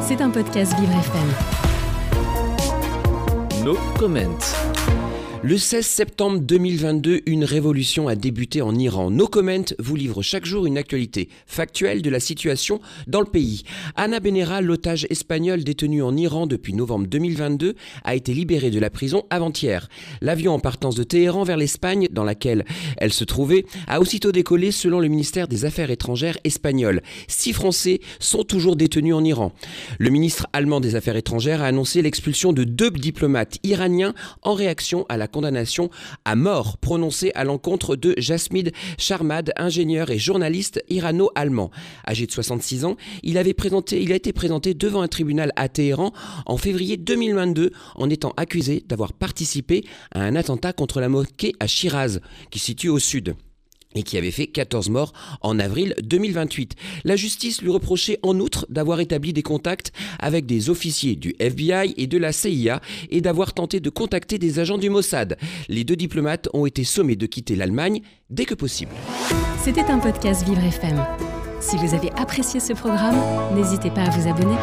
C'est un podcast Vivre FM. No comment. Le 16 septembre 2022, une révolution a débuté en Iran. No Comment vous livre chaque jour une actualité factuelle de la situation dans le pays. Anna Benera, l'otage espagnol détenu en Iran depuis novembre 2022, a été libérée de la prison avant-hier. L'avion en partance de Téhéran vers l'Espagne, dans laquelle elle se trouvait, a aussitôt décollé selon le ministère des Affaires étrangères espagnol. Six Français sont toujours détenus en Iran. Le ministre allemand des Affaires étrangères a annoncé l'expulsion de deux diplomates iraniens en réaction à la condamnation à mort prononcée à l'encontre de Jasmid Sharmad, ingénieur et journaliste irano-allemand. Âgé de 66 ans, il, il a été présenté devant un tribunal à Téhéran en février 2022 en étant accusé d'avoir participé à un attentat contre la mosquée à Shiraz, qui situe au sud et qui avait fait 14 morts en avril 2028. La justice lui reprochait en outre d'avoir établi des contacts avec des officiers du FBI et de la CIA et d'avoir tenté de contacter des agents du Mossad. Les deux diplomates ont été sommés de quitter l'Allemagne dès que possible. C'était un podcast Vivre FM. Si vous avez apprécié ce programme, n'hésitez pas à vous abonner.